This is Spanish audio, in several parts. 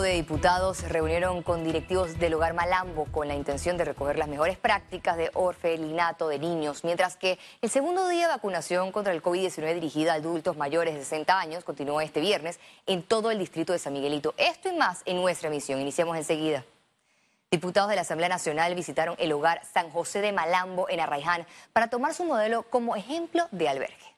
de diputados se reunieron con directivos del hogar Malambo con la intención de recoger las mejores prácticas de orfelinato de niños, mientras que el segundo día de vacunación contra el COVID-19 dirigida a adultos mayores de 60 años continúa este viernes en todo el distrito de San Miguelito. Esto y más en nuestra emisión. Iniciamos enseguida. Diputados de la Asamblea Nacional visitaron el hogar San José de Malambo en Arraiján para tomar su modelo como ejemplo de albergue.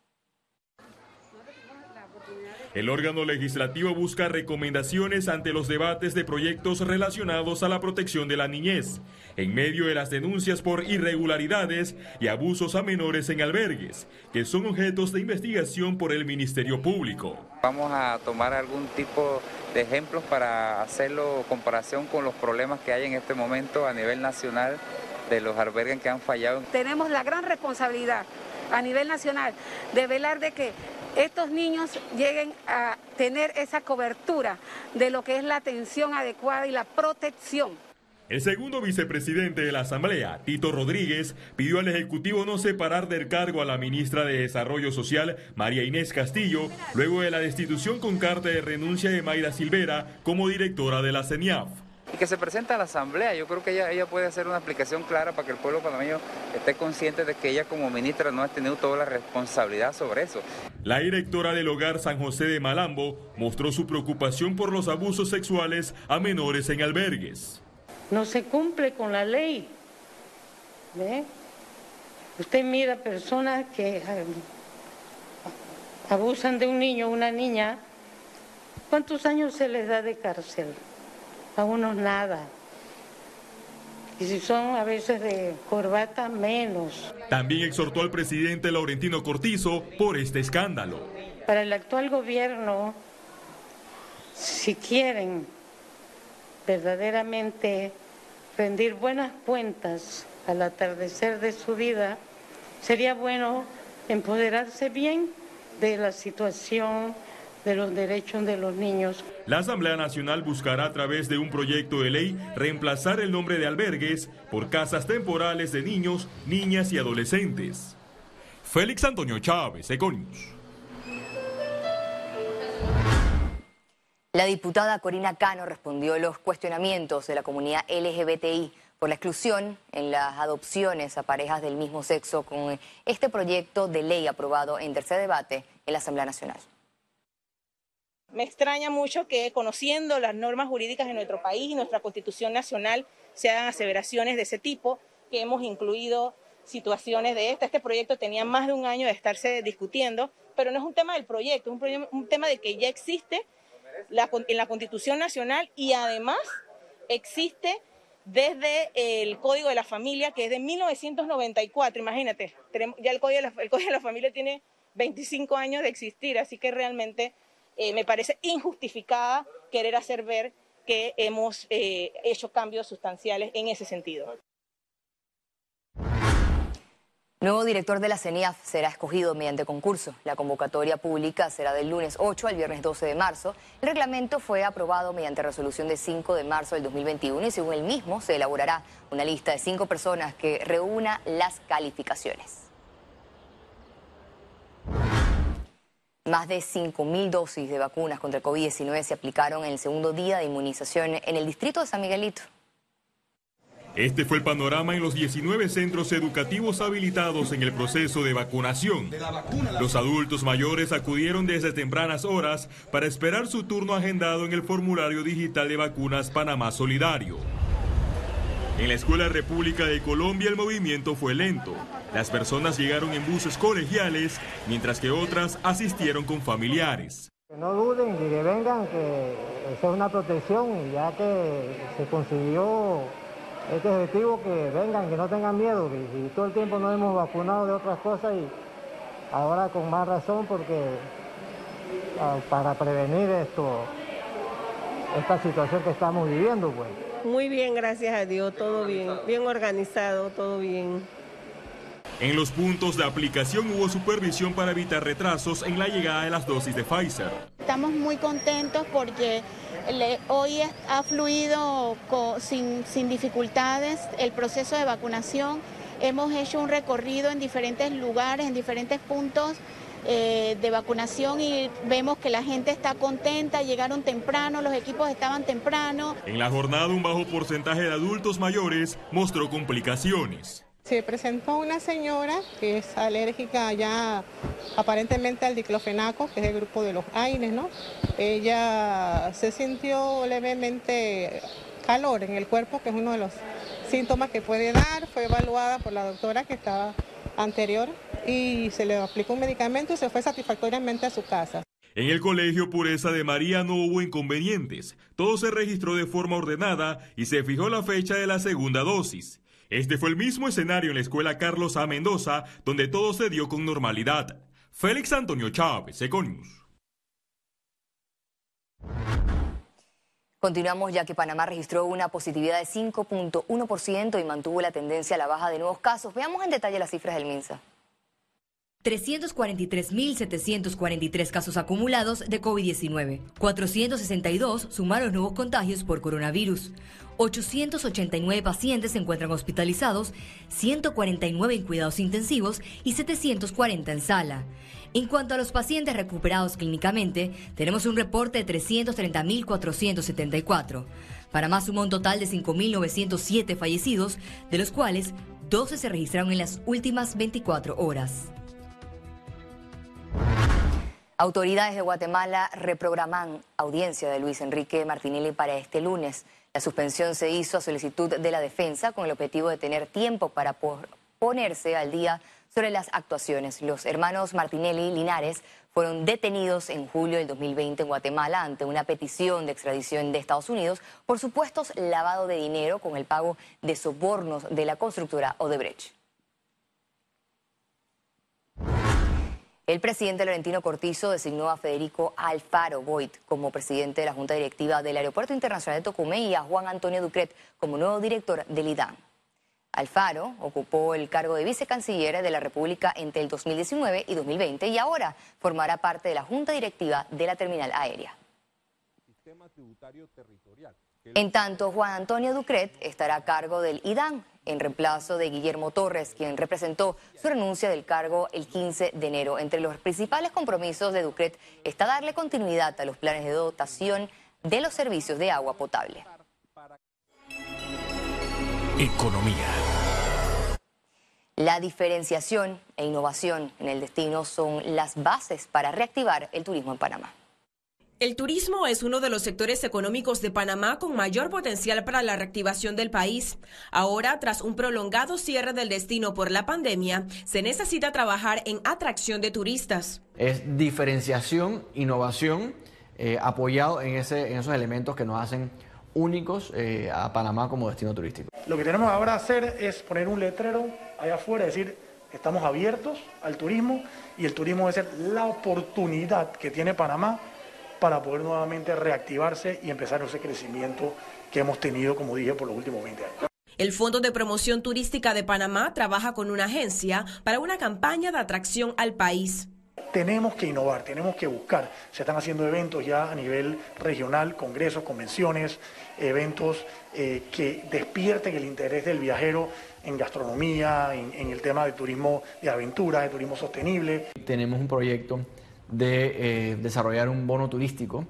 El órgano legislativo busca recomendaciones ante los debates de proyectos relacionados a la protección de la niñez, en medio de las denuncias por irregularidades y abusos a menores en albergues, que son objetos de investigación por el Ministerio Público. Vamos a tomar algún tipo de ejemplos para hacerlo comparación con los problemas que hay en este momento a nivel nacional de los albergues que han fallado. Tenemos la gran responsabilidad a nivel nacional de velar de que estos niños lleguen a tener esa cobertura de lo que es la atención adecuada y la protección. El segundo vicepresidente de la Asamblea, Tito Rodríguez, pidió al Ejecutivo no separar del cargo a la ministra de Desarrollo Social, María Inés Castillo, luego de la destitución con carta de renuncia de Mayra Silvera como directora de la CENIAF y que se presente a la Asamblea. Yo creo que ella, ella puede hacer una explicación clara para que el pueblo panameño esté consciente de que ella como ministra no ha tenido toda la responsabilidad sobre eso. La directora del hogar San José de Malambo mostró su preocupación por los abusos sexuales a menores en albergues. No se cumple con la ley. ¿Ve? Usted mira personas que abusan de un niño o una niña, ¿cuántos años se les da de cárcel? A unos nada. Y si son a veces de corbata, menos. También exhortó al presidente Laurentino Cortizo por este escándalo. Para el actual gobierno, si quieren verdaderamente rendir buenas cuentas al atardecer de su vida, sería bueno empoderarse bien de la situación de los derechos de los niños. La Asamblea Nacional buscará a través de un proyecto de ley reemplazar el nombre de albergues por casas temporales de niños, niñas y adolescentes. Félix Antonio Chávez, Econius. La diputada Corina Cano respondió a los cuestionamientos de la comunidad LGBTI por la exclusión en las adopciones a parejas del mismo sexo con este proyecto de ley aprobado en tercer debate en la Asamblea Nacional. Me extraña mucho que conociendo las normas jurídicas de nuestro país y nuestra Constitución Nacional se hagan aseveraciones de ese tipo, que hemos incluido situaciones de esta. Este proyecto tenía más de un año de estarse discutiendo, pero no es un tema del proyecto, es un, un tema de que ya existe en la Constitución Nacional y además existe desde el Código de la Familia, que es de 1994, imagínate, ya el Código de la, el Código de la Familia tiene 25 años de existir, así que realmente eh, me parece injustificada querer hacer ver que hemos eh, hecho cambios sustanciales en ese sentido. Nuevo director de la CENIAF será escogido mediante concurso. La convocatoria pública será del lunes 8 al viernes 12 de marzo. El reglamento fue aprobado mediante resolución de 5 de marzo del 2021 y según el mismo se elaborará una lista de cinco personas que reúna las calificaciones. Más de 5.000 dosis de vacunas contra el COVID-19 se aplicaron en el segundo día de inmunización en el distrito de San Miguelito. Este fue el panorama en los 19 centros educativos habilitados en el proceso de vacunación. Los adultos mayores acudieron desde tempranas horas para esperar su turno agendado en el formulario digital de vacunas Panamá Solidario. En la Escuela República de Colombia el movimiento fue lento. Las personas llegaron en buses colegiales, mientras que otras asistieron con familiares. no duden y que vengan, que esa es una protección y ya que se consiguió este objetivo, que vengan, que no tengan miedo, y todo el tiempo nos hemos vacunado de otras cosas y ahora con más razón porque ah, para prevenir esto, esta situación que estamos viviendo, pues. Muy bien, gracias a Dios, todo bien, bien organizado, todo bien. En los puntos de aplicación hubo supervisión para evitar retrasos en la llegada de las dosis de Pfizer. Estamos muy contentos porque hoy ha fluido sin, sin dificultades el proceso de vacunación. Hemos hecho un recorrido en diferentes lugares, en diferentes puntos eh, de vacunación y vemos que la gente está contenta, llegaron temprano, los equipos estaban temprano. En la jornada un bajo porcentaje de adultos mayores mostró complicaciones. Se presentó una señora que es alérgica ya aparentemente al diclofenaco, que es el grupo de los AINES, ¿no? Ella se sintió levemente calor en el cuerpo, que es uno de los síntomas que puede dar. Fue evaluada por la doctora que estaba anterior y se le aplicó un medicamento y se fue satisfactoriamente a su casa. En el colegio Pureza de María no hubo inconvenientes. Todo se registró de forma ordenada y se fijó la fecha de la segunda dosis. Este fue el mismo escenario en la escuela Carlos A. Mendoza, donde todo se dio con normalidad. Félix Antonio Chávez, Econius. Continuamos ya que Panamá registró una positividad de 5.1% y mantuvo la tendencia a la baja de nuevos casos. Veamos en detalle las cifras del MINSA. 343.743 casos acumulados de COVID-19. 462 sumaron nuevos contagios por coronavirus. 889 pacientes se encuentran hospitalizados, 149 en cuidados intensivos y 740 en sala. En cuanto a los pacientes recuperados clínicamente, tenemos un reporte de 330.474. Para más sumó un total de 5.907 fallecidos, de los cuales 12 se registraron en las últimas 24 horas. Autoridades de Guatemala reprograman audiencia de Luis Enrique Martinelli para este lunes. La suspensión se hizo a solicitud de la defensa con el objetivo de tener tiempo para ponerse al día sobre las actuaciones. Los hermanos Martinelli y Linares fueron detenidos en julio del 2020 en Guatemala ante una petición de extradición de Estados Unidos por supuestos lavado de dinero con el pago de sobornos de la constructora Odebrecht. El presidente Laurentino Cortizo designó a Federico Alfaro Boyd como presidente de la Junta Directiva del Aeropuerto Internacional de Tocumen y a Juan Antonio Ducret como nuevo director del IDAN. Alfaro ocupó el cargo de vicecanciller de la República entre el 2019 y 2020 y ahora formará parte de la Junta Directiva de la Terminal Aérea. En tanto, Juan Antonio Ducret estará a cargo del IDAN, en reemplazo de Guillermo Torres, quien representó su renuncia del cargo el 15 de enero. Entre los principales compromisos de Ducret está darle continuidad a los planes de dotación de los servicios de agua potable. Economía. La diferenciación e innovación en el destino son las bases para reactivar el turismo en Panamá. El turismo es uno de los sectores económicos de Panamá con mayor potencial para la reactivación del país. Ahora, tras un prolongado cierre del destino por la pandemia, se necesita trabajar en atracción de turistas. Es diferenciación, innovación, eh, apoyado en, ese, en esos elementos que nos hacen únicos eh, a Panamá como destino turístico. Lo que tenemos ahora hacer es poner un letrero allá afuera, decir, estamos abiertos al turismo y el turismo debe ser la oportunidad que tiene Panamá para poder nuevamente reactivarse y empezar ese crecimiento que hemos tenido, como dije, por los últimos 20 años. El Fondo de Promoción Turística de Panamá trabaja con una agencia para una campaña de atracción al país. Tenemos que innovar, tenemos que buscar. Se están haciendo eventos ya a nivel regional, congresos, convenciones, eventos eh, que despierten el interés del viajero en gastronomía, en, en el tema de turismo de aventura, de turismo sostenible. Tenemos un proyecto de eh, desarrollar un bono turístico.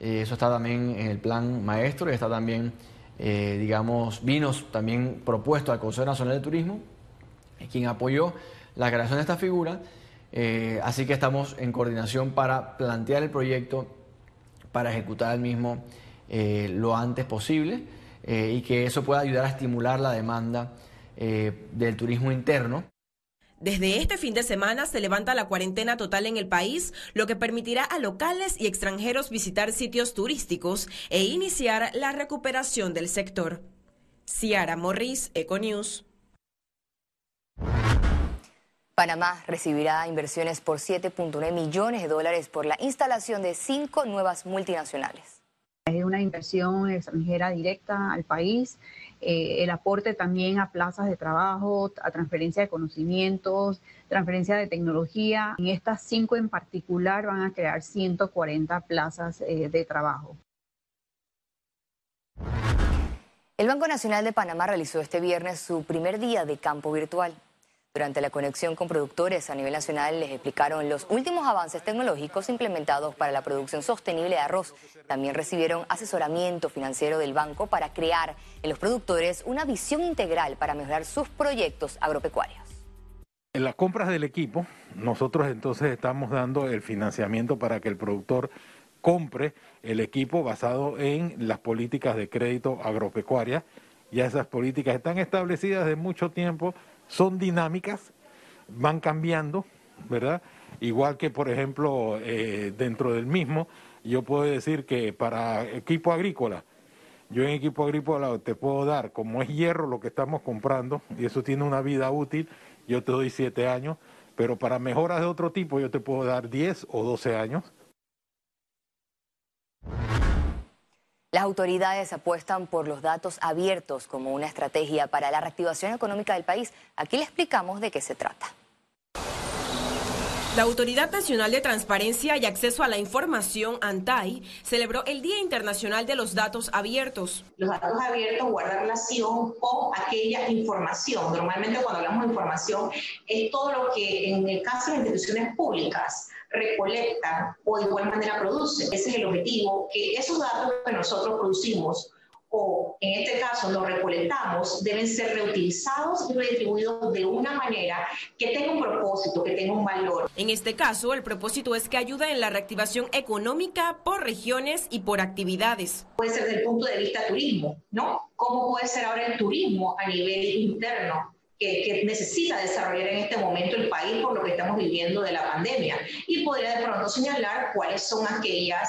Eh, eso está también en el plan maestro y está también, eh, digamos, vinos también propuesto al Consejo Nacional de Turismo, quien apoyó la creación de esta figura. así que estamos en coordinación para plantear el proyecto, para ejecutar el mismo lo antes posible y que eso pueda ayudar a estimular la demanda del turismo interno. Desde este fin de semana se levanta la cuarentena total en el país, lo que permitirá a locales y extranjeros visitar sitios turísticos e iniciar la recuperación del sector. Ciara Morris, Econews. Panamá recibirá inversiones por 7.9 millones de dólares por la instalación de cinco nuevas multinacionales. Es una inversión extranjera directa al país eh, el aporte también a plazas de trabajo, a transferencia de conocimientos, transferencia de tecnología. En estas cinco en particular van a crear 140 plazas eh, de trabajo. El Banco Nacional de Panamá realizó este viernes su primer día de campo virtual. Durante la conexión con productores a nivel nacional les explicaron los últimos avances tecnológicos implementados para la producción sostenible de arroz. También recibieron asesoramiento financiero del banco para crear en los productores una visión integral para mejorar sus proyectos agropecuarios. En las compras del equipo, nosotros entonces estamos dando el financiamiento para que el productor compre el equipo basado en las políticas de crédito agropecuaria. Ya esas políticas están establecidas de mucho tiempo son dinámicas, van cambiando, ¿verdad? Igual que, por ejemplo, eh, dentro del mismo, yo puedo decir que para equipo agrícola, yo en equipo agrícola te puedo dar, como es hierro lo que estamos comprando, y eso tiene una vida útil, yo te doy siete años, pero para mejoras de otro tipo yo te puedo dar 10 o 12 años. Las autoridades apuestan por los datos abiertos como una estrategia para la reactivación económica del país. Aquí le explicamos de qué se trata. La Autoridad Nacional de Transparencia y Acceso a la Información, ANTAI, celebró el Día Internacional de los Datos Abiertos. Los datos abiertos guardan relación con aquella información. Normalmente cuando hablamos de información es todo lo que en el caso de las instituciones públicas recolectan o de igual manera producen. Ese es el objetivo, que esos datos que nosotros producimos o en este caso los recolectamos, deben ser reutilizados y redistribuidos de una manera que tenga un propósito, que tenga un valor. En este caso, el propósito es que ayude en la reactivación económica por regiones y por actividades. Puede ser desde el punto de vista turismo, ¿no? ¿Cómo puede ser ahora el turismo a nivel interno? Que, necesita desarrollar en este momento el país por lo que estamos viviendo de la pandemia. Y podría de pronto señalar cuáles son aquellas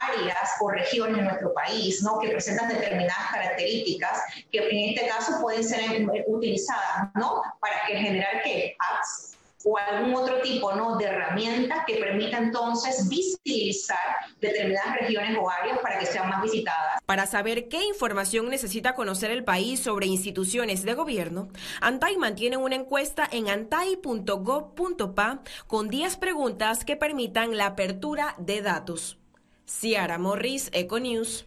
áreas o regiones en nuestro país ¿no? que presentan determinadas características que en este caso pueden ser utilizadas ¿no? para que generar que apps o algún otro tipo ¿no? de herramienta que permita entonces visibilizar determinadas regiones o áreas para que sean más visitadas. Para saber qué información necesita conocer el país sobre instituciones de gobierno, ANTAI mantiene una encuesta en antai.gov.pa con 10 preguntas que permitan la apertura de datos. Ciara Morris, Econews.